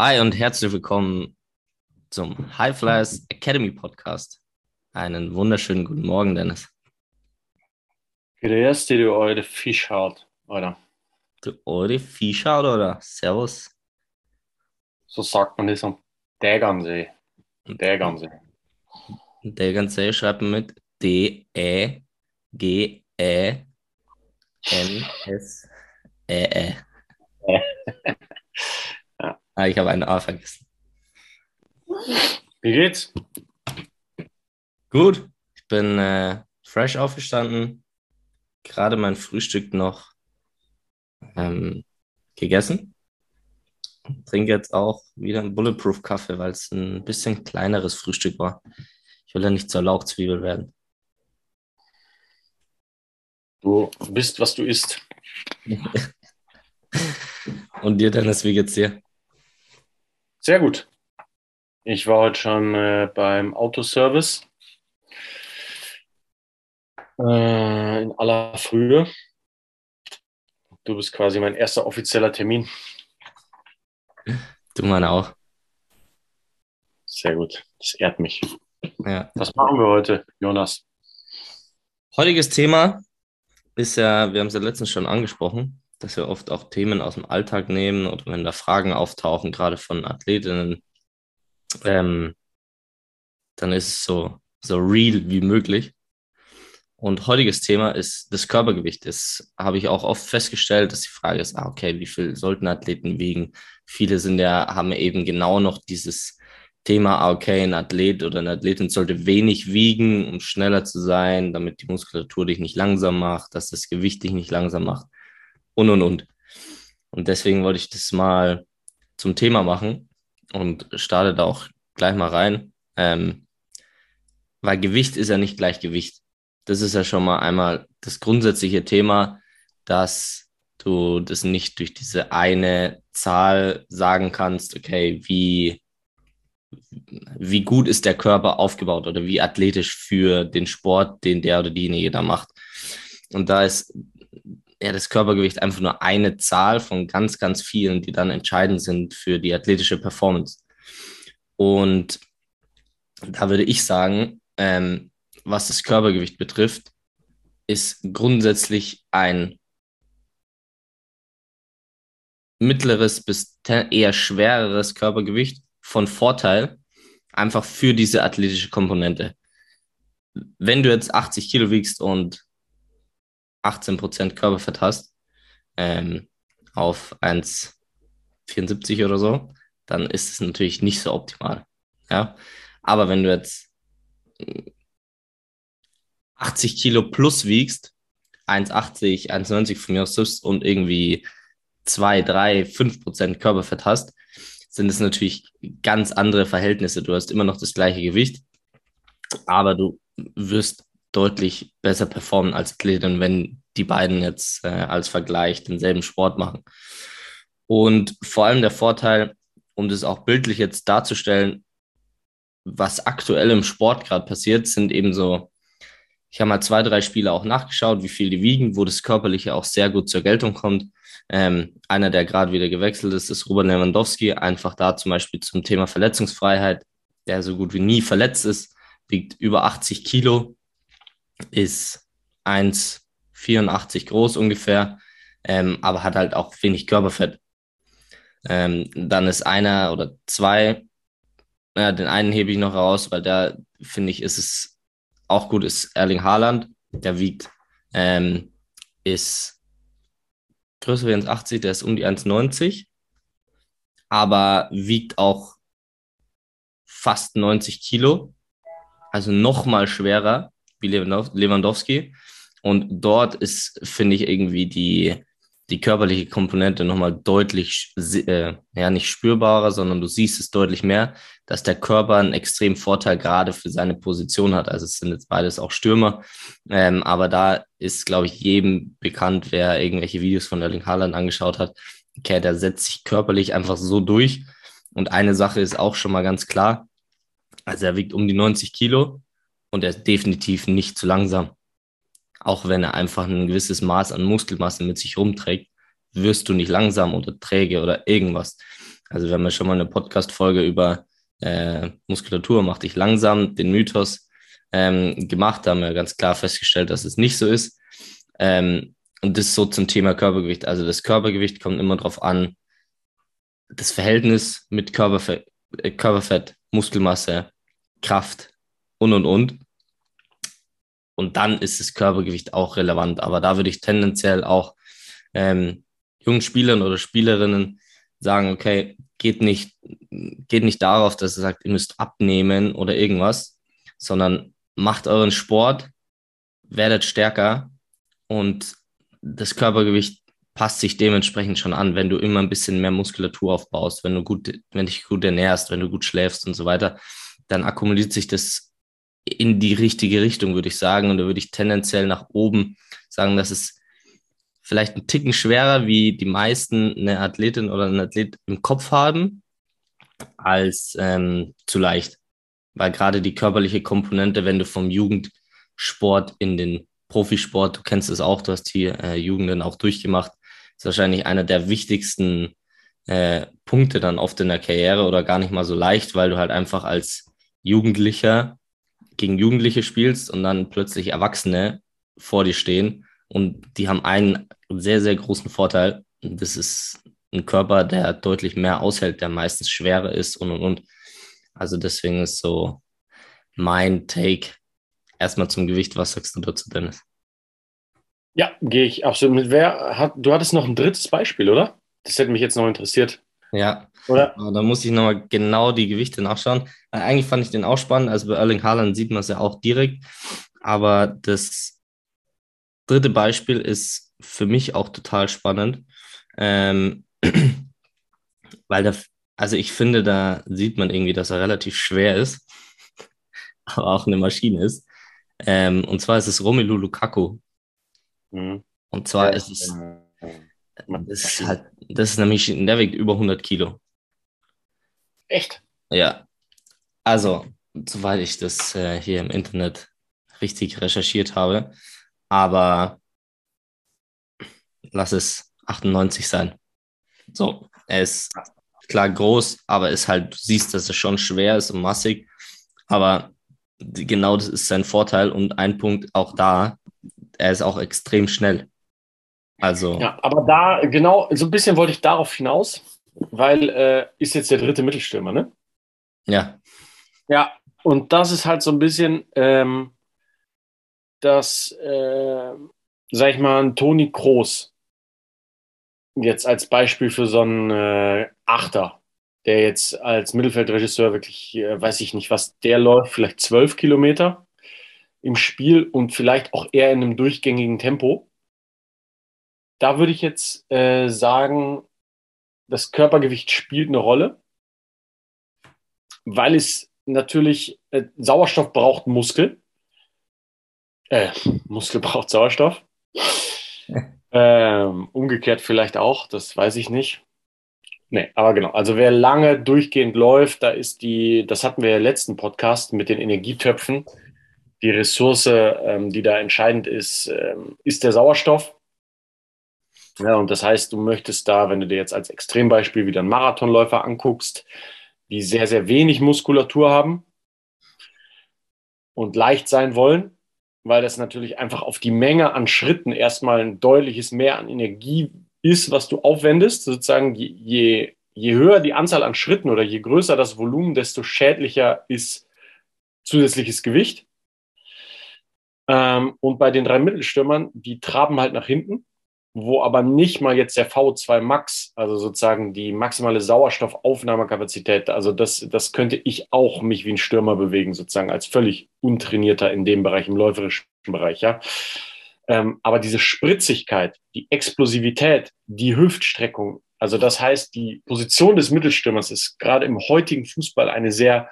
Hi und herzlich willkommen zum High Flyers Academy Podcast. Einen wunderschönen guten Morgen, Dennis. Grüß dich, du alte Fischhaut, Alter. Du eure Fischhaut, oder? Servus. So sagt man das am Tegernsee. Tegernsee. Tegernsee schreibt man mit D-E-G-E-N-S-E-E. Ah, ich habe ein A vergessen. Wie geht's? Gut, ich bin äh, fresh aufgestanden, gerade mein Frühstück noch ähm, gegessen. Trinke jetzt auch wieder einen Bulletproof-Kaffee, weil es ein bisschen kleineres Frühstück war. Ich will ja nicht zur Lauchzwiebel werden. Du bist, was du isst. Und dir, Dennis, wie geht's dir? Sehr gut. Ich war heute schon äh, beim Autoservice äh, in aller Frühe. Du bist quasi mein erster offizieller Termin. Du meine auch. Sehr gut. Das ehrt mich. Ja. Was machen wir heute, Jonas? Heutiges Thema ist ja, wir haben es ja letztens schon angesprochen, dass wir oft auch Themen aus dem Alltag nehmen oder wenn da Fragen auftauchen, gerade von Athletinnen, ähm, dann ist es so, so real wie möglich. Und heutiges Thema ist das Körpergewicht. Das habe ich auch oft festgestellt, dass die Frage ist, ah, okay, wie viel sollten Athleten wiegen? Viele sind ja, haben eben genau noch dieses Thema, ah, okay, ein Athlet oder eine Athletin sollte wenig wiegen, um schneller zu sein, damit die Muskulatur dich nicht langsam macht, dass das Gewicht dich nicht langsam macht und, und, und. Und deswegen wollte ich das mal zum Thema machen und starte da auch gleich mal rein, ähm, weil Gewicht ist ja nicht gleich Gewicht. Das ist ja schon mal einmal das grundsätzliche Thema, dass du das nicht durch diese eine Zahl sagen kannst, okay, wie, wie gut ist der Körper aufgebaut oder wie athletisch für den Sport, den der oder diejenige da macht. Und da ist ja das Körpergewicht einfach nur eine Zahl von ganz, ganz vielen, die dann entscheidend sind für die athletische Performance. Und da würde ich sagen, ähm, was das Körpergewicht betrifft, ist grundsätzlich ein mittleres bis eher schwereres Körpergewicht von Vorteil, einfach für diese athletische Komponente. Wenn du jetzt 80 Kilo wiegst und 18% Körperfett hast, ähm, auf 1,74 oder so, dann ist es natürlich nicht so optimal. Ja, aber wenn du jetzt 80 Kilo plus wiegst, 1,80, 1,90 von mir aus und irgendwie 2, 3, 5 Prozent Körperfett hast, sind es natürlich ganz andere Verhältnisse. Du hast immer noch das gleiche Gewicht, aber du wirst deutlich besser performen als Athletin, wenn die beiden jetzt äh, als Vergleich denselben Sport machen. Und vor allem der Vorteil, um das auch bildlich jetzt darzustellen, was aktuell im Sport gerade passiert, sind eben so, ich habe mal zwei, drei Spiele auch nachgeschaut, wie viel die wiegen, wo das Körperliche auch sehr gut zur Geltung kommt. Ähm, einer, der gerade wieder gewechselt ist, ist Robert Lewandowski, einfach da zum Beispiel zum Thema Verletzungsfreiheit, der so gut wie nie verletzt ist, wiegt über 80 Kilo, ist 1,84 groß ungefähr, ähm, aber hat halt auch wenig Körperfett. Ähm, dann ist einer oder zwei, naja, den einen hebe ich noch raus, weil da finde ich, ist es auch gut, ist Erling Haaland, der wiegt, ähm, ist größer wie 1,80, der ist um die 1,90, aber wiegt auch fast 90 Kilo, also noch mal schwerer wie Lewandowski. Und dort ist, finde ich, irgendwie die, die körperliche Komponente nochmal deutlich, äh, ja, nicht spürbarer, sondern du siehst es deutlich mehr, dass der Körper einen extremen Vorteil gerade für seine Position hat. Also es sind jetzt beides auch Stürmer, ähm, aber da ist, glaube ich, jedem bekannt, wer irgendwelche Videos von Erling Haaland angeschaut hat, okay, der setzt sich körperlich einfach so durch. Und eine Sache ist auch schon mal ganz klar, also er wiegt um die 90 Kilo und er ist definitiv nicht zu langsam auch wenn er einfach ein gewisses Maß an Muskelmasse mit sich rumträgt, wirst du nicht langsam oder träge oder irgendwas. Also wir haben ja schon mal eine Podcast-Folge über äh, Muskulatur macht dich langsam, den Mythos ähm, gemacht. Da haben wir ganz klar festgestellt, dass es nicht so ist. Ähm, und das ist so zum Thema Körpergewicht. Also das Körpergewicht kommt immer darauf an, das Verhältnis mit Körperfett, äh, Körperfett, Muskelmasse, Kraft und und und. Und dann ist das Körpergewicht auch relevant. Aber da würde ich tendenziell auch ähm, jungen Spielern oder Spielerinnen sagen, okay, geht nicht, geht nicht darauf, dass ihr sagt, ihr müsst abnehmen oder irgendwas, sondern macht euren Sport, werdet stärker und das Körpergewicht passt sich dementsprechend schon an, wenn du immer ein bisschen mehr Muskulatur aufbaust, wenn du gut, wenn dich gut ernährst, wenn du gut schläfst und so weiter, dann akkumuliert sich das in die richtige Richtung, würde ich sagen. Und da würde ich tendenziell nach oben sagen, dass es vielleicht ein Ticken schwerer, wie die meisten eine Athletin oder ein Athlet im Kopf haben, als ähm, zu leicht. Weil gerade die körperliche Komponente, wenn du vom Jugendsport in den Profisport, du kennst es auch, du hast die äh, Jugenden auch durchgemacht, ist wahrscheinlich einer der wichtigsten äh, Punkte dann oft in der Karriere oder gar nicht mal so leicht, weil du halt einfach als Jugendlicher gegen Jugendliche spielst und dann plötzlich Erwachsene vor dir stehen und die haben einen sehr, sehr großen Vorteil. Das ist ein Körper, der deutlich mehr aushält, der meistens schwerer ist und und und. Also deswegen ist so mein Take erstmal zum Gewicht. Was sagst du dazu, Dennis? Ja, gehe ich absolut mit. Wer hat, du hattest noch ein drittes Beispiel, oder? Das hätte mich jetzt noch interessiert. Ja, oder? Da muss ich nochmal genau die Gewichte nachschauen. Äh, eigentlich fand ich den auch spannend. Also bei Erling Haaland sieht man es ja auch direkt. Aber das dritte Beispiel ist für mich auch total spannend, ähm, weil da, also ich finde, da sieht man irgendwie, dass er relativ schwer ist, aber auch eine Maschine ist. Ähm, und zwar ist es Romelu Lukaku. Mhm. Und zwar ja, ist es, das ist halt, das ist nämlich, der wiegt über 100 Kilo. Echt? Ja. Also, soweit ich das äh, hier im Internet richtig recherchiert habe, aber lass es 98 sein. So, er ist klar groß, aber ist halt, du siehst, dass er schon schwer ist und massig, aber genau das ist sein Vorteil und ein Punkt auch da, er ist auch extrem schnell. Also. Ja, aber da, genau, so ein bisschen wollte ich darauf hinaus, weil äh, ist jetzt der dritte Mittelstürmer, ne? Ja. Ja, und das ist halt so ein bisschen, ähm, dass, äh, sag ich mal, ein Toni Kroos jetzt als Beispiel für so einen äh, Achter, der jetzt als Mittelfeldregisseur wirklich, äh, weiß ich nicht, was der läuft, vielleicht zwölf Kilometer im Spiel und vielleicht auch eher in einem durchgängigen Tempo. Da würde ich jetzt äh, sagen, das Körpergewicht spielt eine Rolle, weil es natürlich äh, Sauerstoff braucht Muskel äh, Muskel braucht Sauerstoff. ähm, umgekehrt vielleicht auch, das weiß ich nicht. Nee, aber genau. Also wer lange durchgehend läuft, da ist die, das hatten wir im letzten Podcast mit den Energietöpfen. Die Ressource, ähm, die da entscheidend ist, ähm, ist der Sauerstoff. Ja, und das heißt, du möchtest da, wenn du dir jetzt als Extrembeispiel wieder einen Marathonläufer anguckst, die sehr, sehr wenig Muskulatur haben und leicht sein wollen, weil das natürlich einfach auf die Menge an Schritten erstmal ein deutliches Mehr an Energie ist, was du aufwendest. Sozusagen, je, je höher die Anzahl an Schritten oder je größer das Volumen, desto schädlicher ist zusätzliches Gewicht. Ähm, und bei den drei Mittelstürmern, die traben halt nach hinten wo aber nicht mal jetzt der V2 Max, also sozusagen die maximale Sauerstoffaufnahmekapazität, also das, das könnte ich auch mich wie ein Stürmer bewegen, sozusagen als völlig untrainierter in dem Bereich, im läuferischen Bereich, ja. Ähm, aber diese Spritzigkeit, die Explosivität, die Hüftstreckung, also das heißt, die Position des Mittelstürmers ist gerade im heutigen Fußball eine sehr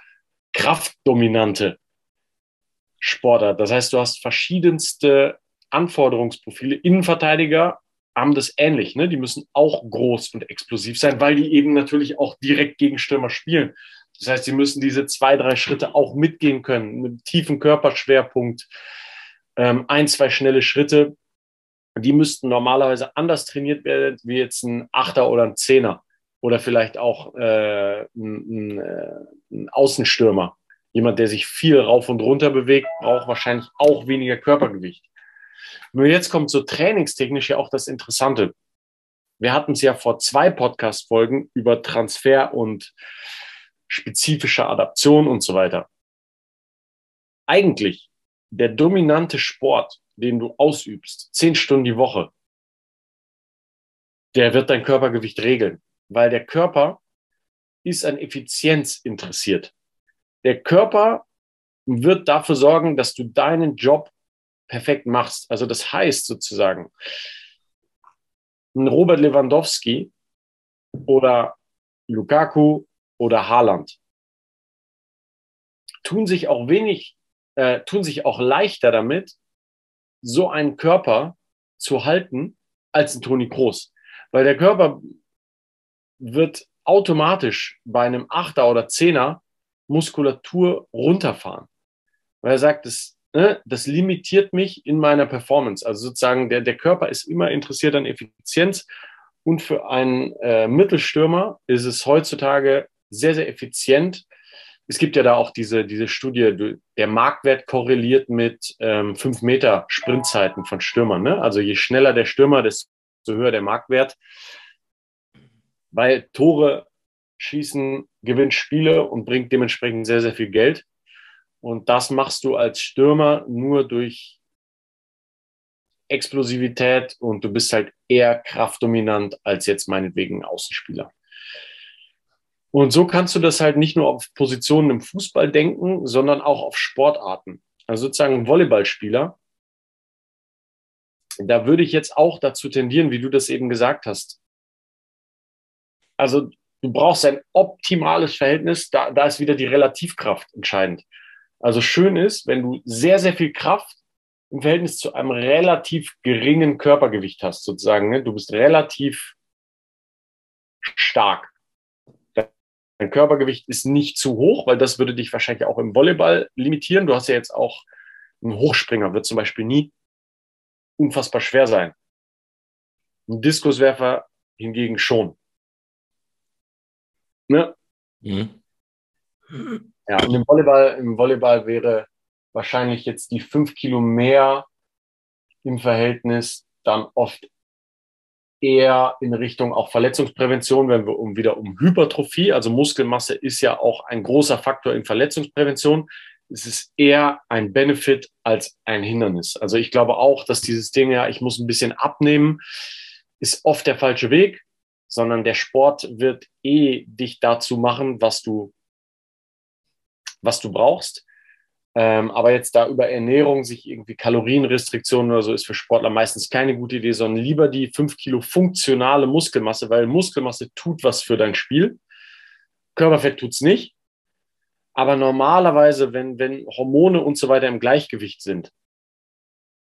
kraftdominante Sportart. Das heißt, du hast verschiedenste Anforderungsprofile. Innenverteidiger haben das ähnlich. Ne? Die müssen auch groß und explosiv sein, weil die eben natürlich auch direkt gegen Stürmer spielen. Das heißt, sie müssen diese zwei, drei Schritte auch mitgehen können, mit tiefen Körperschwerpunkt, ähm, ein, zwei schnelle Schritte. Die müssten normalerweise anders trainiert werden wie jetzt ein Achter oder ein Zehner. oder vielleicht auch äh, ein, ein, äh, ein Außenstürmer. Jemand, der sich viel rauf und runter bewegt, braucht wahrscheinlich auch weniger Körpergewicht. Nur jetzt kommt so trainingstechnisch ja auch das Interessante. Wir hatten es ja vor zwei Podcast-Folgen über Transfer und spezifische Adaption und so weiter. Eigentlich der dominante Sport, den du ausübst, zehn Stunden die Woche, der wird dein Körpergewicht regeln, weil der Körper ist an Effizienz interessiert. Der Körper wird dafür sorgen, dass du deinen Job perfekt machst. Also das heißt sozusagen, ein Robert Lewandowski oder Lukaku oder Haaland tun sich auch wenig, äh, tun sich auch leichter damit, so einen Körper zu halten als ein Toni Kroos. Weil der Körper wird automatisch bei einem Achter oder Zehner Muskulatur runterfahren. Weil er sagt, das, ne, das limitiert mich in meiner Performance. Also sozusagen, der, der Körper ist immer interessiert an Effizienz. Und für einen äh, Mittelstürmer ist es heutzutage sehr, sehr effizient. Es gibt ja da auch diese, diese Studie, der Marktwert korreliert mit ähm, 5 Meter Sprintzeiten von Stürmern. Ne? Also je schneller der Stürmer, desto höher der Marktwert. Weil Tore schießen gewinnt Spiele und bringt dementsprechend sehr, sehr viel Geld. Und das machst du als Stürmer nur durch Explosivität und du bist halt eher kraftdominant als jetzt meinetwegen Außenspieler. Und so kannst du das halt nicht nur auf Positionen im Fußball denken, sondern auch auf Sportarten. Also sozusagen Volleyballspieler. Da würde ich jetzt auch dazu tendieren, wie du das eben gesagt hast. Also du brauchst ein optimales Verhältnis, da, da ist wieder die Relativkraft entscheidend. Also schön ist, wenn du sehr, sehr viel Kraft im Verhältnis zu einem relativ geringen Körpergewicht hast, sozusagen. Ne? Du bist relativ stark. Dein Körpergewicht ist nicht zu hoch, weil das würde dich wahrscheinlich auch im Volleyball limitieren. Du hast ja jetzt auch ein Hochspringer, wird zum Beispiel nie unfassbar schwer sein. Ein Diskuswerfer hingegen schon. Ne? Mhm. Ja, und im Volleyball, im Volleyball wäre wahrscheinlich jetzt die fünf Kilo mehr im Verhältnis dann oft eher in Richtung auch Verletzungsprävention, wenn wir um wieder um Hypertrophie, also Muskelmasse ist ja auch ein großer Faktor in Verletzungsprävention. Es ist eher ein Benefit als ein Hindernis. Also ich glaube auch, dass dieses Ding, ja, ich muss ein bisschen abnehmen, ist oft der falsche Weg sondern der Sport wird eh dich dazu machen, was du, was du brauchst. Ähm, aber jetzt da über Ernährung, sich irgendwie Kalorienrestriktionen oder so, ist für Sportler meistens keine gute Idee, sondern lieber die fünf Kilo funktionale Muskelmasse, weil Muskelmasse tut was für dein Spiel. Körperfett tut's nicht. Aber normalerweise, wenn, wenn Hormone und so weiter im Gleichgewicht sind,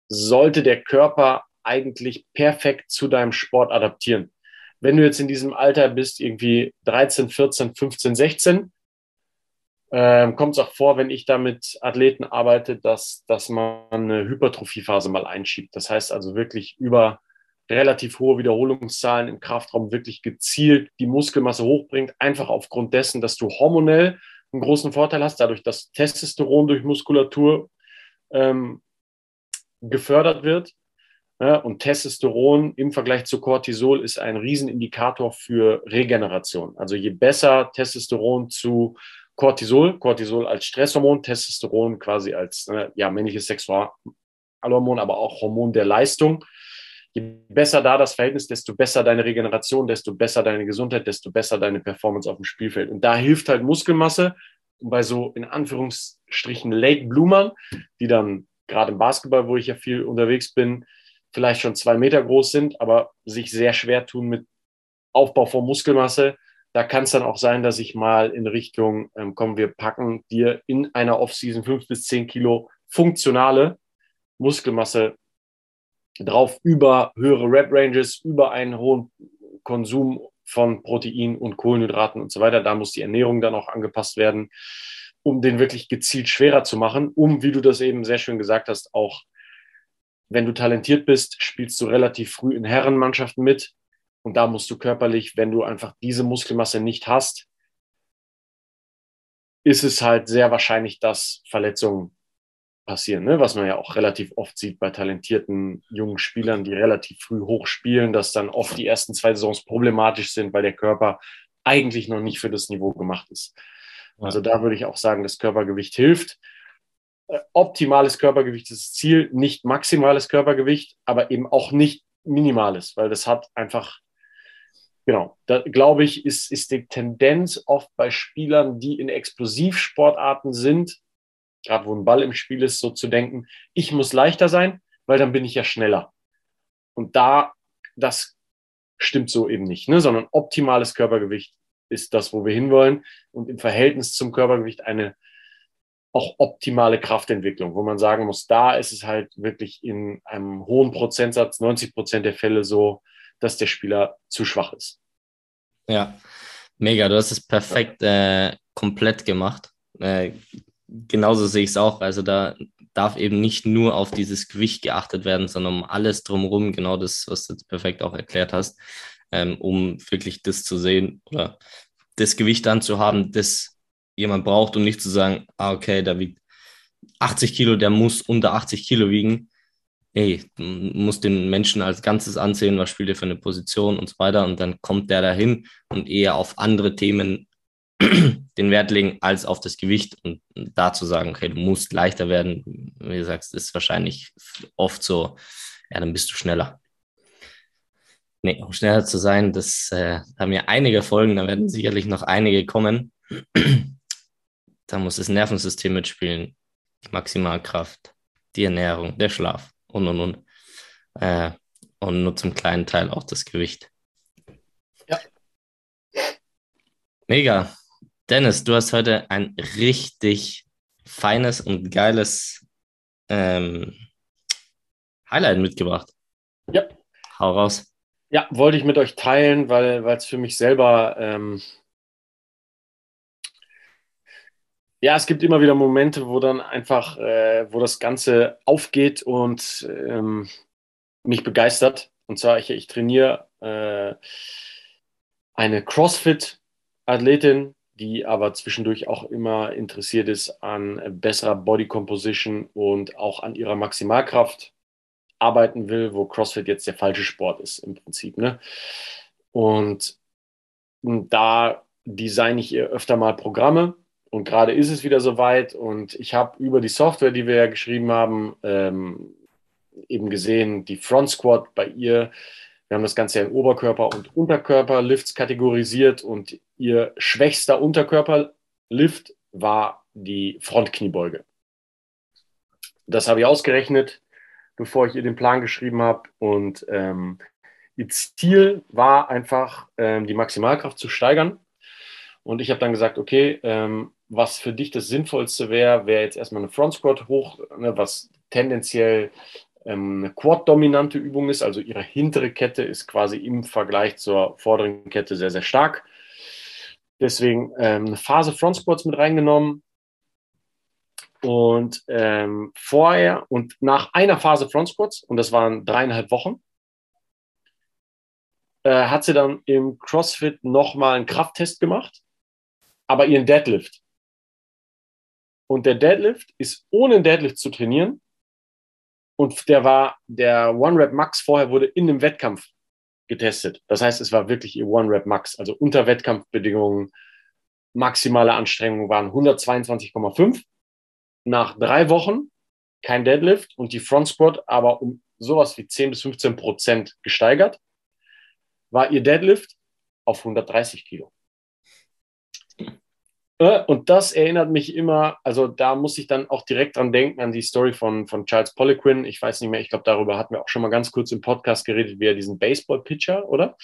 sollte der Körper eigentlich perfekt zu deinem Sport adaptieren wenn du jetzt in diesem Alter bist, irgendwie 13, 14, 15, 16, ähm, kommt es auch vor, wenn ich da mit Athleten arbeite, dass, dass man eine Hypertrophiephase mal einschiebt. Das heißt also wirklich über relativ hohe Wiederholungszahlen im Kraftraum wirklich gezielt die Muskelmasse hochbringt, einfach aufgrund dessen, dass du hormonell einen großen Vorteil hast, dadurch, dass Testosteron durch Muskulatur ähm, gefördert wird und Testosteron im Vergleich zu Cortisol ist ein Riesenindikator für Regeneration. Also je besser Testosteron zu Cortisol, Cortisol als Stresshormon, Testosteron quasi als äh, ja, männliches Sexualhormon, aber auch Hormon der Leistung. Je besser da das Verhältnis, desto besser deine Regeneration, desto besser deine Gesundheit, desto besser deine Performance auf dem Spielfeld. Und da hilft halt Muskelmasse. Und bei so in Anführungsstrichen Late Bloomern, die dann gerade im Basketball, wo ich ja viel unterwegs bin, vielleicht schon zwei Meter groß sind, aber sich sehr schwer tun mit Aufbau von Muskelmasse. Da kann es dann auch sein, dass ich mal in Richtung, ähm, kommen wir packen dir in einer Offseason fünf bis zehn Kilo funktionale Muskelmasse drauf über höhere Rep Ranges, über einen hohen Konsum von Protein und Kohlenhydraten und so weiter. Da muss die Ernährung dann auch angepasst werden, um den wirklich gezielt schwerer zu machen, um, wie du das eben sehr schön gesagt hast, auch wenn du talentiert bist, spielst du relativ früh in Herrenmannschaften mit. Und da musst du körperlich, wenn du einfach diese Muskelmasse nicht hast, ist es halt sehr wahrscheinlich, dass Verletzungen passieren, ne? was man ja auch relativ oft sieht bei talentierten jungen Spielern, die relativ früh hoch spielen, dass dann oft die ersten zwei Saisons problematisch sind, weil der Körper eigentlich noch nicht für das Niveau gemacht ist. Also da würde ich auch sagen, das Körpergewicht hilft. Äh, optimales Körpergewicht ist das Ziel, nicht maximales Körpergewicht, aber eben auch nicht minimales, weil das hat einfach, genau, da glaube ich, ist, ist die Tendenz oft bei Spielern, die in Explosivsportarten sind, gerade wo ein Ball im Spiel ist, so zu denken, ich muss leichter sein, weil dann bin ich ja schneller. Und da, das stimmt so eben nicht, ne? sondern optimales Körpergewicht ist das, wo wir hinwollen und im Verhältnis zum Körpergewicht eine auch optimale Kraftentwicklung, wo man sagen muss, da ist es halt wirklich in einem hohen Prozentsatz, 90 Prozent der Fälle so, dass der Spieler zu schwach ist. Ja, mega. Du hast es perfekt äh, komplett gemacht. Äh, genauso sehe ich es auch. Also da darf eben nicht nur auf dieses Gewicht geachtet werden, sondern um alles drumherum, genau das, was du jetzt perfekt auch erklärt hast, ähm, um wirklich das zu sehen oder das Gewicht dann zu haben, das jemand braucht und nicht zu sagen, ah, okay, da wiegt 80 Kilo, der muss unter 80 Kilo wiegen. Ey, du musst den Menschen als Ganzes ansehen, was spielt er für eine Position und so weiter. Und dann kommt der dahin und eher auf andere Themen den Wert legen als auf das Gewicht und da zu sagen, okay, du musst leichter werden, wie du sagst, ist wahrscheinlich oft so, ja, dann bist du schneller. Nee, um schneller zu sein, das äh, haben ja einige Folgen, da werden sicherlich noch einige kommen. da muss das Nervensystem mitspielen, die Maximalkraft, die Ernährung, der Schlaf und und und. Äh, und nur zum kleinen Teil auch das Gewicht. Ja. Mega. Dennis, du hast heute ein richtig feines und geiles ähm, Highlight mitgebracht. Ja. Hau raus. Ja, wollte ich mit euch teilen, weil es für mich selber, ähm, ja, es gibt immer wieder Momente, wo dann einfach, äh, wo das Ganze aufgeht und ähm, mich begeistert. Und zwar, ich, ich trainiere äh, eine CrossFit-Athletin, die aber zwischendurch auch immer interessiert ist an besserer Body Composition und auch an ihrer Maximalkraft arbeiten will, wo CrossFit jetzt der falsche Sport ist im Prinzip. Ne? Und da designe ich ihr öfter mal Programme und gerade ist es wieder soweit und ich habe über die Software, die wir ja geschrieben haben, ähm, eben gesehen, die Front Squat bei ihr wir haben das Ganze in Oberkörper- und Unterkörperlifts kategorisiert und ihr schwächster Unterkörperlift war die Frontkniebeuge. Das habe ich ausgerechnet, bevor ich ihr den Plan geschrieben habe. Und ähm, ihr Ziel war einfach, ähm, die Maximalkraft zu steigern. Und ich habe dann gesagt, okay, ähm, was für dich das Sinnvollste wäre, wäre jetzt erstmal eine Front Squat hoch, ne, was tendenziell ähm, eine Quad-dominante Übung ist, also ihre hintere Kette ist quasi im Vergleich zur vorderen Kette sehr, sehr stark. Deswegen ähm, eine Phase Front Squats mit reingenommen. Und ähm, vorher und nach einer Phase Front Squats, und das waren dreieinhalb Wochen, äh, hat sie dann im CrossFit nochmal einen Krafttest gemacht, aber ihren Deadlift. Und der Deadlift ist ohne Deadlift zu trainieren und der war, der One-Rap Max vorher wurde in einem Wettkampf getestet. Das heißt, es war wirklich ihr One-Rap Max. Also unter Wettkampfbedingungen, maximale Anstrengung waren 122,5. Nach drei Wochen kein Deadlift und die Front Squat aber um sowas wie 10 bis 15 Prozent gesteigert, war ihr Deadlift auf 130 Kilo. Ne? Und das erinnert mich immer, also da muss ich dann auch direkt dran denken, an die Story von, von Charles Poliquin. Ich weiß nicht mehr, ich glaube, darüber hatten wir auch schon mal ganz kurz im Podcast geredet, wie er diesen Baseball-Pitcher, oder?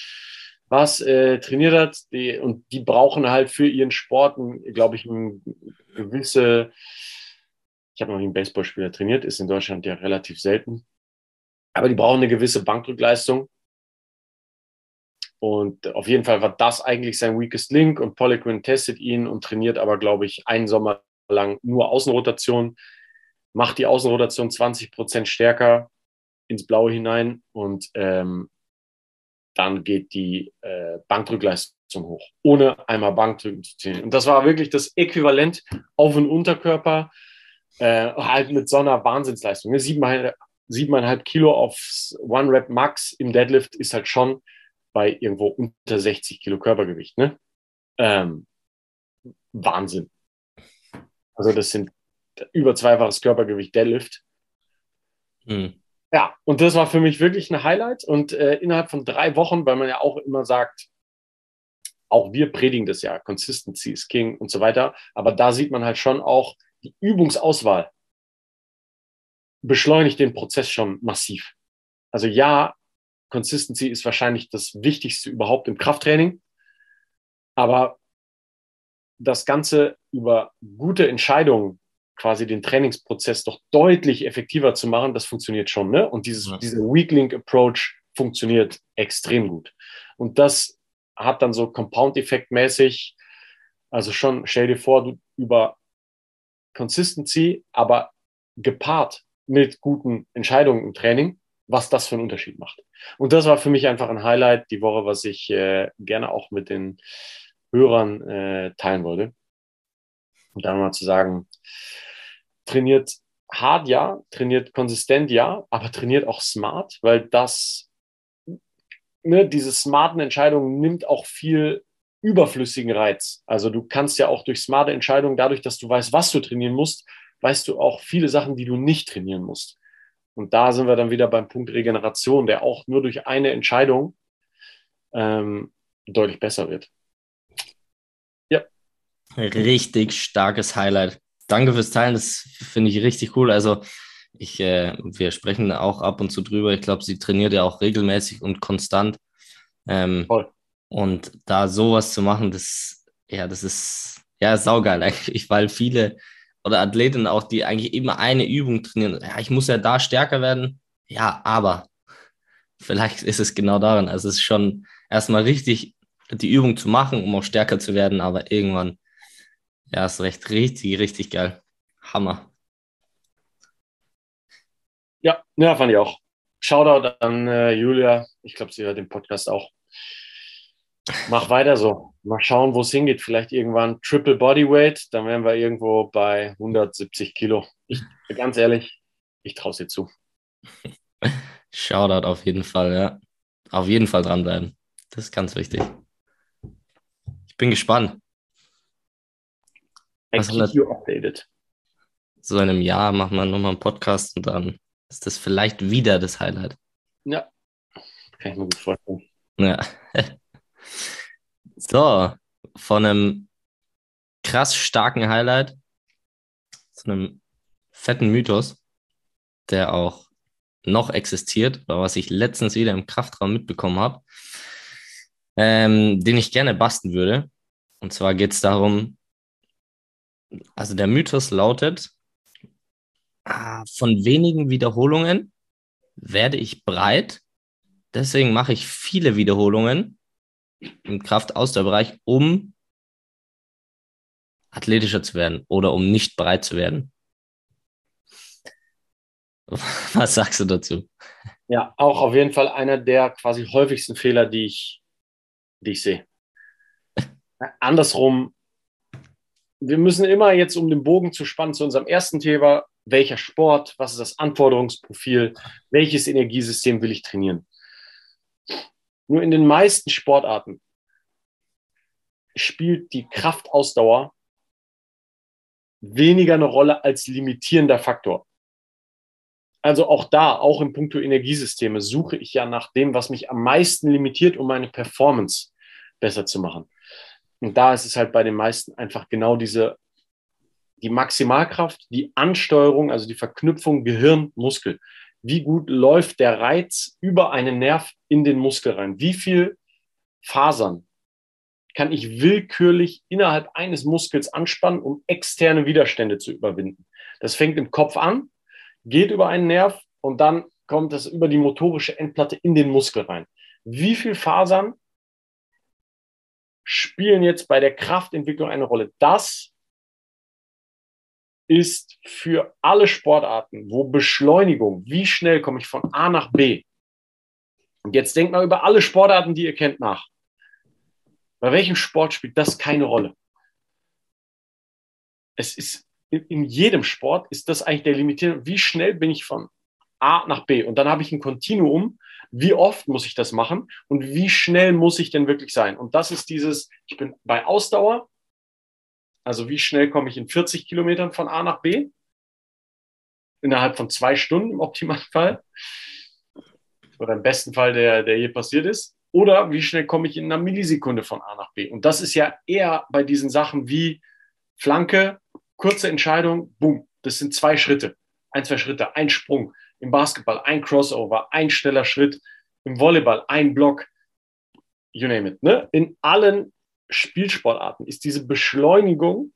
Was äh, trainiert hat. Die, und die brauchen halt für ihren Sport, glaube ich, eine gewisse. Ich habe noch nie einen Baseballspieler trainiert, ist in Deutschland ja relativ selten. Aber die brauchen eine gewisse Bankdrückleistung. Und auf jeden Fall war das eigentlich sein weakest link und Poliquin testet ihn und trainiert aber, glaube ich, einen Sommer lang nur Außenrotation, macht die Außenrotation 20 Prozent stärker ins Blaue hinein und ähm, dann geht die äh, Bankdrückleistung hoch, ohne einmal Bankdrücken zu ziehen. Und das war wirklich das Äquivalent auf den Unterkörper, äh, halt mit so einer Wahnsinnsleistung. Ne? Siebeneinhalb, siebeneinhalb Kilo auf One Rep Max im Deadlift ist halt schon bei irgendwo unter 60 Kilo Körpergewicht. Ne? Ähm, Wahnsinn. Also das sind über zweifaches Körpergewicht Deadlift. Mhm. Ja, und das war für mich wirklich ein Highlight. Und äh, innerhalb von drei Wochen, weil man ja auch immer sagt, auch wir predigen das ja, Consistency is King und so weiter. Aber da sieht man halt schon auch die Übungsauswahl beschleunigt den Prozess schon massiv. Also ja, Consistency ist wahrscheinlich das Wichtigste überhaupt im Krafttraining. Aber das Ganze über gute Entscheidungen quasi den Trainingsprozess doch deutlich effektiver zu machen, das funktioniert schon. Ne? Und dieses, ja. dieser Weak Approach funktioniert extrem gut. Und das hat dann so Compound-Effekt mäßig, also schon, stell dir vor, du über Consistency, aber gepaart mit guten Entscheidungen im Training, was das für einen Unterschied macht. Und das war für mich einfach ein Highlight die Woche, was ich äh, gerne auch mit den Hörern äh, teilen wollte. Und dann mal zu sagen, trainiert hart ja, trainiert konsistent ja, aber trainiert auch smart, weil das, ne, diese smarten Entscheidungen nimmt auch viel überflüssigen Reiz. Also du kannst ja auch durch smarte Entscheidungen, dadurch, dass du weißt, was du trainieren musst, weißt du auch viele Sachen, die du nicht trainieren musst. Und da sind wir dann wieder beim Punkt Regeneration, der auch nur durch eine Entscheidung ähm, deutlich besser wird. Ja. Richtig starkes Highlight danke fürs Teilen, das finde ich richtig cool. Also ich, äh, wir sprechen auch ab und zu drüber. Ich glaube, sie trainiert ja auch regelmäßig und konstant. Ähm, Voll. Und da sowas zu machen, das, ja, das ist ja saugeil eigentlich, weil viele oder Athleten auch, die eigentlich immer eine Übung trainieren. Ja, ich muss ja da stärker werden. Ja, aber vielleicht ist es genau daran. Also es ist schon erstmal richtig, die Übung zu machen, um auch stärker zu werden, aber irgendwann ja, ist recht. Richtig, richtig geil. Hammer. Ja, ja, fand ich auch. Shoutout an äh, Julia. Ich glaube, sie hört den Podcast auch. Mach weiter so. Mal schauen, wo es hingeht. Vielleicht irgendwann Triple Bodyweight. Dann wären wir irgendwo bei 170 Kilo. Ich, ganz ehrlich, ich traue es dir zu. Shoutout auf jeden Fall, ja. Auf jeden Fall dranbleiben. Das ist ganz wichtig. Ich bin gespannt. I keep you updated. So in einem Jahr machen wir nochmal einen Podcast und dann ist das vielleicht wieder das Highlight. Ja, kann ich mir gut vorstellen. Ja. so, von einem krass starken Highlight zu einem fetten Mythos, der auch noch existiert, oder was ich letztens wieder im Kraftraum mitbekommen habe, ähm, den ich gerne basten würde. Und zwar geht es darum, also der Mythos lautet, ah, von wenigen Wiederholungen werde ich breit. Deswegen mache ich viele Wiederholungen im Kraftausdauerbereich, um athletischer zu werden oder um nicht breit zu werden. Was sagst du dazu? Ja, auch auf jeden Fall einer der quasi häufigsten Fehler, die ich, die ich sehe. Andersrum wir müssen immer jetzt, um den Bogen zu spannen, zu unserem ersten Thema, welcher Sport, was ist das Anforderungsprofil, welches Energiesystem will ich trainieren. Nur in den meisten Sportarten spielt die Kraftausdauer weniger eine Rolle als limitierender Faktor. Also auch da, auch im Punkto Energiesysteme, suche ich ja nach dem, was mich am meisten limitiert, um meine Performance besser zu machen. Und da ist es halt bei den meisten einfach genau diese, die Maximalkraft, die Ansteuerung, also die Verknüpfung Gehirn-Muskel. Wie gut läuft der Reiz über einen Nerv in den Muskel rein? Wie viel Fasern kann ich willkürlich innerhalb eines Muskels anspannen, um externe Widerstände zu überwinden? Das fängt im Kopf an, geht über einen Nerv und dann kommt das über die motorische Endplatte in den Muskel rein. Wie viel Fasern spielen jetzt bei der Kraftentwicklung eine Rolle. Das ist für alle Sportarten, wo Beschleunigung, wie schnell komme ich von A nach B, Und jetzt denkt mal über alle Sportarten, die ihr kennt, nach. Bei welchem Sport spielt das keine Rolle? Es ist in jedem Sport ist das eigentlich der Limitierung. Wie schnell bin ich von A nach B? Und dann habe ich ein Kontinuum. Wie oft muss ich das machen? Und wie schnell muss ich denn wirklich sein? Und das ist dieses, ich bin bei Ausdauer. Also wie schnell komme ich in 40 Kilometern von A nach B? Innerhalb von zwei Stunden im optimalen Fall. Oder im besten Fall, der, der je passiert ist. Oder wie schnell komme ich in einer Millisekunde von A nach B? Und das ist ja eher bei diesen Sachen wie Flanke, kurze Entscheidung, boom. Das sind zwei Schritte. Ein, zwei Schritte, ein Sprung. Im Basketball ein Crossover, ein schneller Schritt. Im Volleyball ein Block. You name it. Ne? In allen Spielsportarten ist diese Beschleunigung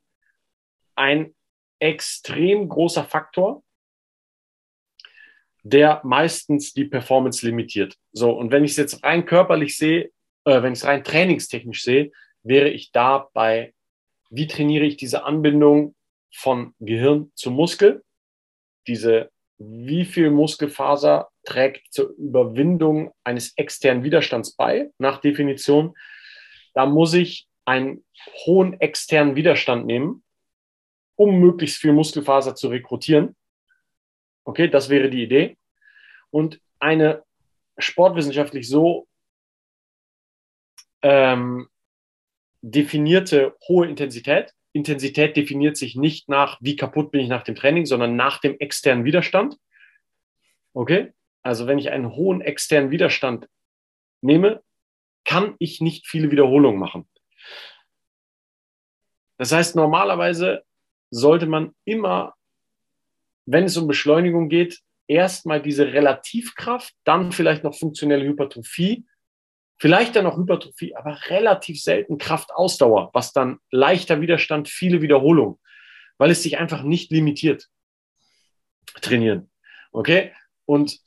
ein extrem großer Faktor, der meistens die Performance limitiert. So, und wenn ich es jetzt rein körperlich sehe, äh, wenn ich es rein trainingstechnisch sehe, wäre ich da bei, wie trainiere ich diese Anbindung von Gehirn zu Muskel. Diese, wie viel Muskelfaser trägt zur Überwindung eines externen Widerstands bei, nach Definition. Da muss ich einen hohen externen Widerstand nehmen, um möglichst viel Muskelfaser zu rekrutieren. Okay, das wäre die Idee. Und eine sportwissenschaftlich so ähm, definierte hohe Intensität Intensität definiert sich nicht nach, wie kaputt bin ich nach dem Training, sondern nach dem externen Widerstand. Okay? Also wenn ich einen hohen externen Widerstand nehme, kann ich nicht viele Wiederholungen machen. Das heißt, normalerweise sollte man immer, wenn es um Beschleunigung geht, erstmal diese Relativkraft, dann vielleicht noch funktionelle Hypertrophie Vielleicht dann noch Hypertrophie, aber relativ selten Kraftausdauer, was dann leichter Widerstand, viele Wiederholungen, weil es sich einfach nicht limitiert. Trainieren. Okay? Und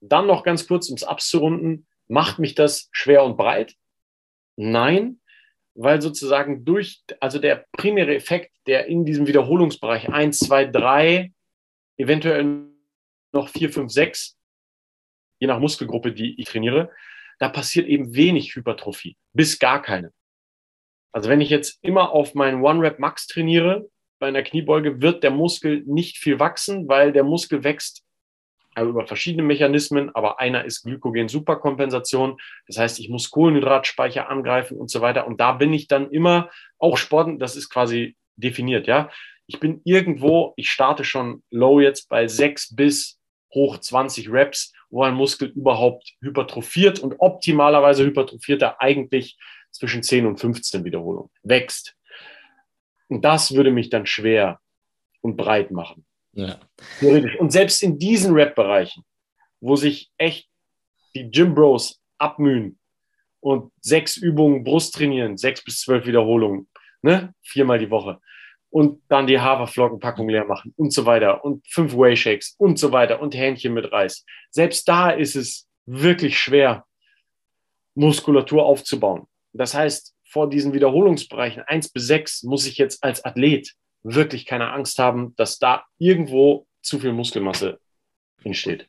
dann noch ganz kurz, um es abzurunden, macht mich das schwer und breit? Nein, weil sozusagen durch, also der primäre Effekt, der in diesem Wiederholungsbereich 1, 2, 3, eventuell noch 4, 5, 6, je nach Muskelgruppe, die ich trainiere, da passiert eben wenig Hypertrophie, bis gar keine. Also wenn ich jetzt immer auf meinen One-Rep-Max trainiere, bei einer Kniebeuge wird der Muskel nicht viel wachsen, weil der Muskel wächst über verschiedene Mechanismen, aber einer ist Glykogen-Superkompensation. Das heißt, ich muss Kohlenhydratspeicher angreifen und so weiter. Und da bin ich dann immer auch Sport, das ist quasi definiert, ja. Ich bin irgendwo, ich starte schon low jetzt bei sechs bis hoch 20 Reps wo ein Muskel überhaupt hypertrophiert und optimalerweise hypertrophiert er eigentlich zwischen 10 und 15 Wiederholungen, wächst. Und das würde mich dann schwer und breit machen. Ja. Theoretisch. Und selbst in diesen Rap-Bereichen, wo sich echt die Gym Bros abmühen und sechs Übungen Brust trainieren, sechs bis zwölf Wiederholungen, ne? viermal die Woche, und dann die Haferflockenpackung leer machen und so weiter und fünf Whey Shakes und so weiter und Hähnchen mit Reis. Selbst da ist es wirklich schwer, Muskulatur aufzubauen. Das heißt, vor diesen Wiederholungsbereichen eins bis sechs muss ich jetzt als Athlet wirklich keine Angst haben, dass da irgendwo zu viel Muskelmasse entsteht.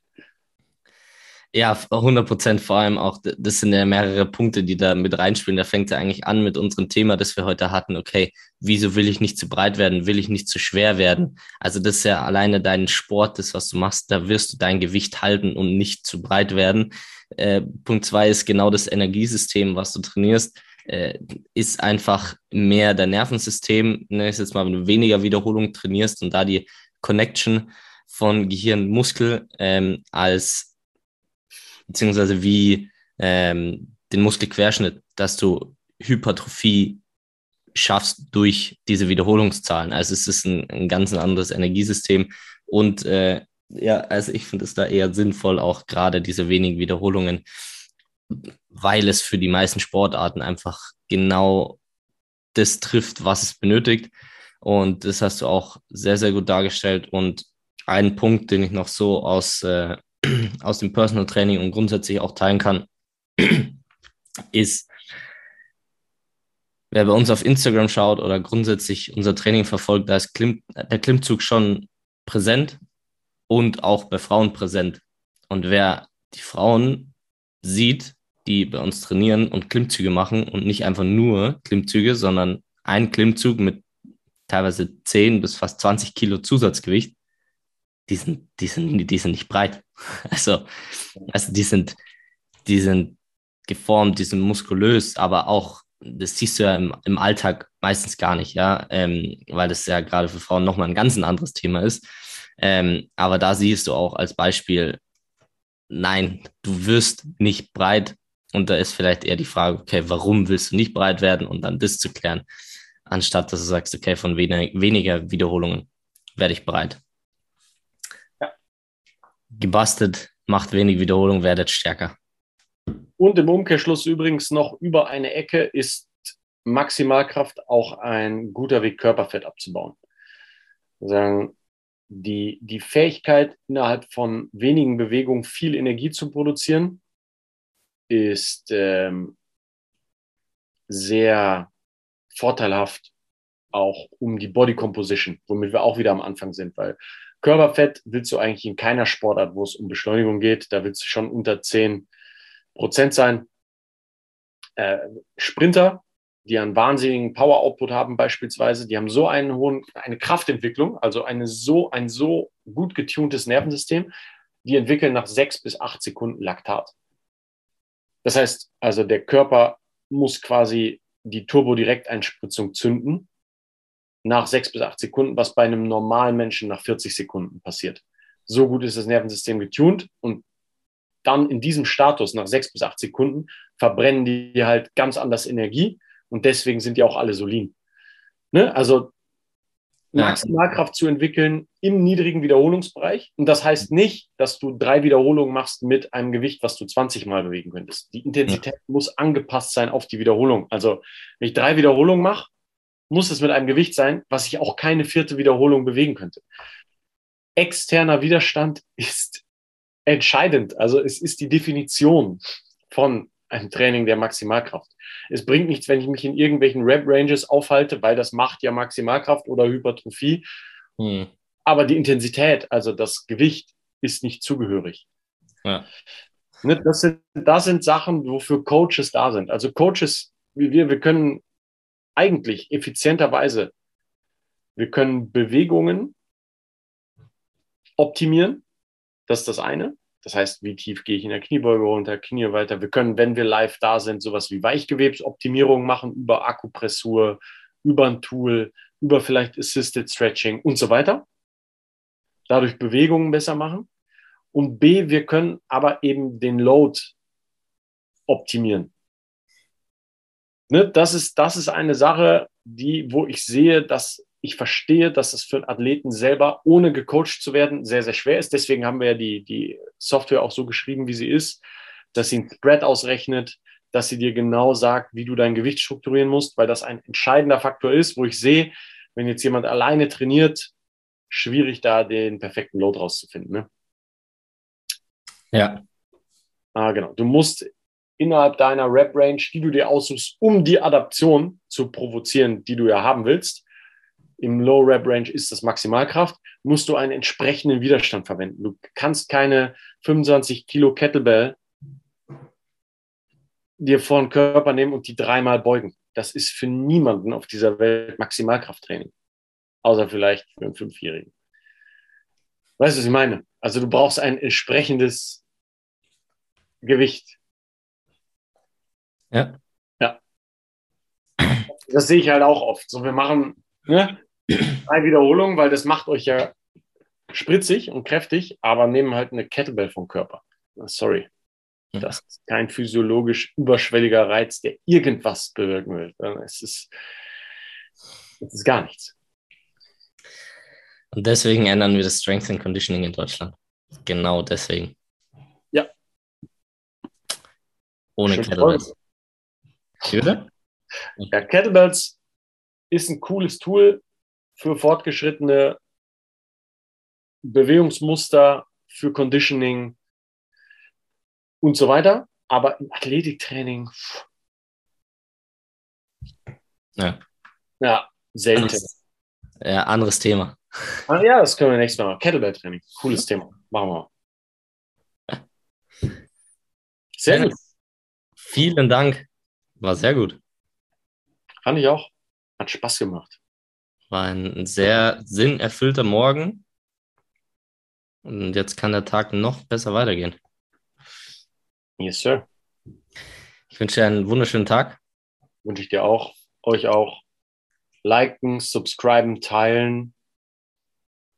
Ja, 100 Prozent. Vor allem auch, das sind ja mehrere Punkte, die da mit reinspielen. Da fängt ja eigentlich an mit unserem Thema, das wir heute hatten. Okay, wieso will ich nicht zu breit werden? Will ich nicht zu schwer werden? Also das ist ja alleine dein Sport, das, was du machst, da wirst du dein Gewicht halten und nicht zu breit werden. Äh, Punkt zwei ist genau das Energiesystem, was du trainierst, äh, ist einfach mehr dein Nervensystem. Ne, ist jetzt mal, wenn du weniger Wiederholung trainierst und da die Connection von Gehirn, Muskel ähm, als beziehungsweise wie ähm, den Muskelquerschnitt, dass du Hypertrophie schaffst durch diese Wiederholungszahlen. Also es ist ein, ein ganz anderes Energiesystem und äh, ja, also ich finde es da eher sinnvoll, auch gerade diese wenigen Wiederholungen, weil es für die meisten Sportarten einfach genau das trifft, was es benötigt. Und das hast du auch sehr, sehr gut dargestellt. Und ein Punkt, den ich noch so aus äh, aus dem Personal Training und grundsätzlich auch teilen kann, ist, wer bei uns auf Instagram schaut oder grundsätzlich unser Training verfolgt, da ist Klimm, der Klimmzug schon präsent und auch bei Frauen präsent. Und wer die Frauen sieht, die bei uns trainieren und Klimmzüge machen und nicht einfach nur Klimmzüge, sondern ein Klimmzug mit teilweise 10 bis fast 20 Kilo Zusatzgewicht, die sind, die sind, die sind nicht breit. Also, also die sind, die sind geformt, die sind muskulös, aber auch, das siehst du ja im, im Alltag meistens gar nicht, ja, ähm, weil das ja gerade für Frauen nochmal ein ganz anderes Thema ist. Ähm, aber da siehst du auch als Beispiel, nein, du wirst nicht breit. Und da ist vielleicht eher die Frage, okay, warum willst du nicht breit werden und dann das zu klären, anstatt dass du sagst, okay, von wenig, weniger Wiederholungen werde ich breit. Ja. Gebastelt, macht wenig Wiederholung, werdet stärker. Und im Umkehrschluss übrigens noch über eine Ecke ist Maximalkraft auch ein guter Weg, Körperfett abzubauen. Sagen, die, die Fähigkeit, innerhalb von wenigen Bewegungen viel Energie zu produzieren, ist ähm, sehr vorteilhaft, auch um die Body Composition, womit wir auch wieder am Anfang sind, weil Körperfett willst du eigentlich in keiner Sportart, wo es um Beschleunigung geht, da willst du schon unter 10 Prozent sein. Äh, Sprinter die einen wahnsinnigen Power-Output haben beispielsweise, die haben so einen hohen, eine Kraftentwicklung, also eine so, ein so gut getuntes Nervensystem, die entwickeln nach sechs bis acht Sekunden Laktat. Das heißt, also der Körper muss quasi die Turbodirekteinspritzung zünden nach sechs bis acht Sekunden, was bei einem normalen Menschen nach 40 Sekunden passiert. So gut ist das Nervensystem getuned und dann in diesem Status nach sechs bis acht Sekunden verbrennen die halt ganz anders Energie und deswegen sind die auch alle so lean. Ne? Also Maximalkraft zu entwickeln im niedrigen Wiederholungsbereich. Und das heißt nicht, dass du drei Wiederholungen machst mit einem Gewicht, was du 20 Mal bewegen könntest. Die Intensität ja. muss angepasst sein auf die Wiederholung. Also, wenn ich drei Wiederholungen mache, muss es mit einem Gewicht sein, was ich auch keine vierte Wiederholung bewegen könnte. Externer Widerstand ist entscheidend. Also, es ist die Definition von einem Training der Maximalkraft. Es bringt nichts, wenn ich mich in irgendwelchen Rep-Ranges aufhalte, weil das macht ja Maximalkraft oder Hypertrophie. Hm. Aber die Intensität, also das Gewicht, ist nicht zugehörig. Ja. Ne, das, sind, das sind Sachen, wofür Coaches da sind. Also Coaches, wie wir, wir können eigentlich effizienterweise, wir können Bewegungen optimieren. Das ist das eine. Das heißt, wie tief gehe ich in der Kniebeuge runter, Knie weiter. Wir können, wenn wir live da sind, sowas wie Weichgewebsoptimierung machen über Akupressur, über ein Tool, über vielleicht Assisted Stretching und so weiter. Dadurch Bewegungen besser machen. Und B, wir können aber eben den Load optimieren. Ne, das, ist, das ist eine Sache, die, wo ich sehe, dass ich verstehe, dass es für einen Athleten selber, ohne gecoacht zu werden, sehr, sehr schwer ist. Deswegen haben wir ja die, die Software auch so geschrieben, wie sie ist, dass sie einen Spread ausrechnet, dass sie dir genau sagt, wie du dein Gewicht strukturieren musst, weil das ein entscheidender Faktor ist, wo ich sehe, wenn jetzt jemand alleine trainiert, schwierig da den perfekten Load rauszufinden. Ne? Ja. Ah, genau. Du musst innerhalb deiner Rep-Range, die du dir aussuchst, um die Adaption zu provozieren, die du ja haben willst, im Low Rep Range ist das Maximalkraft, musst du einen entsprechenden Widerstand verwenden. Du kannst keine 25 Kilo Kettlebell dir vor den Körper nehmen und die dreimal beugen. Das ist für niemanden auf dieser Welt Maximalkrafttraining. Außer vielleicht für einen Fünfjährigen. Weißt du, was ich meine? Also du brauchst ein entsprechendes Gewicht. Ja. Ja. Das sehe ich halt auch oft. So, wir machen ne, drei Wiederholungen, weil das macht euch ja spritzig und kräftig, aber nehmen halt eine Kettlebell vom Körper. Sorry. Das ist kein physiologisch überschwelliger Reiz, der irgendwas bewirken will. Es ist, es ist gar nichts. Und deswegen ändern wir das Strength and Conditioning in Deutschland. Genau deswegen. Ja. Ohne Schön Kettlebells. Oder? Ja, Kettlebells ist ein cooles Tool, für fortgeschrittene Bewegungsmuster, für Conditioning und so weiter. Aber im Athletiktraining, ja, ja selten. Anderes, ja, anderes Thema. Ah, ja, das können wir nächstes Mal machen. Kettlebell-Training, cooles Thema. Machen wir mal. Sehr gut. Vielen Dank. War sehr gut. Fand ich auch. Hat Spaß gemacht. War ein sehr sinnerfüllter Morgen. Und jetzt kann der Tag noch besser weitergehen. Yes, sir. Ich wünsche dir einen wunderschönen Tag. Wünsche ich dir auch. Euch auch. Liken, subscriben, teilen.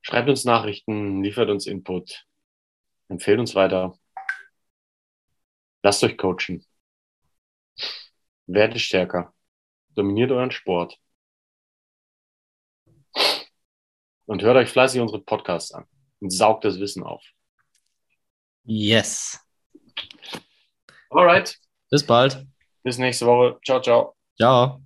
Schreibt uns Nachrichten, liefert uns Input. Empfehlt uns weiter. Lasst euch coachen. Werdet stärker. Dominiert euren Sport. Und hört euch fleißig unsere Podcasts an und saugt das Wissen auf. Yes. Alright. Bis bald. Bis nächste Woche. Ciao, ciao. Ciao.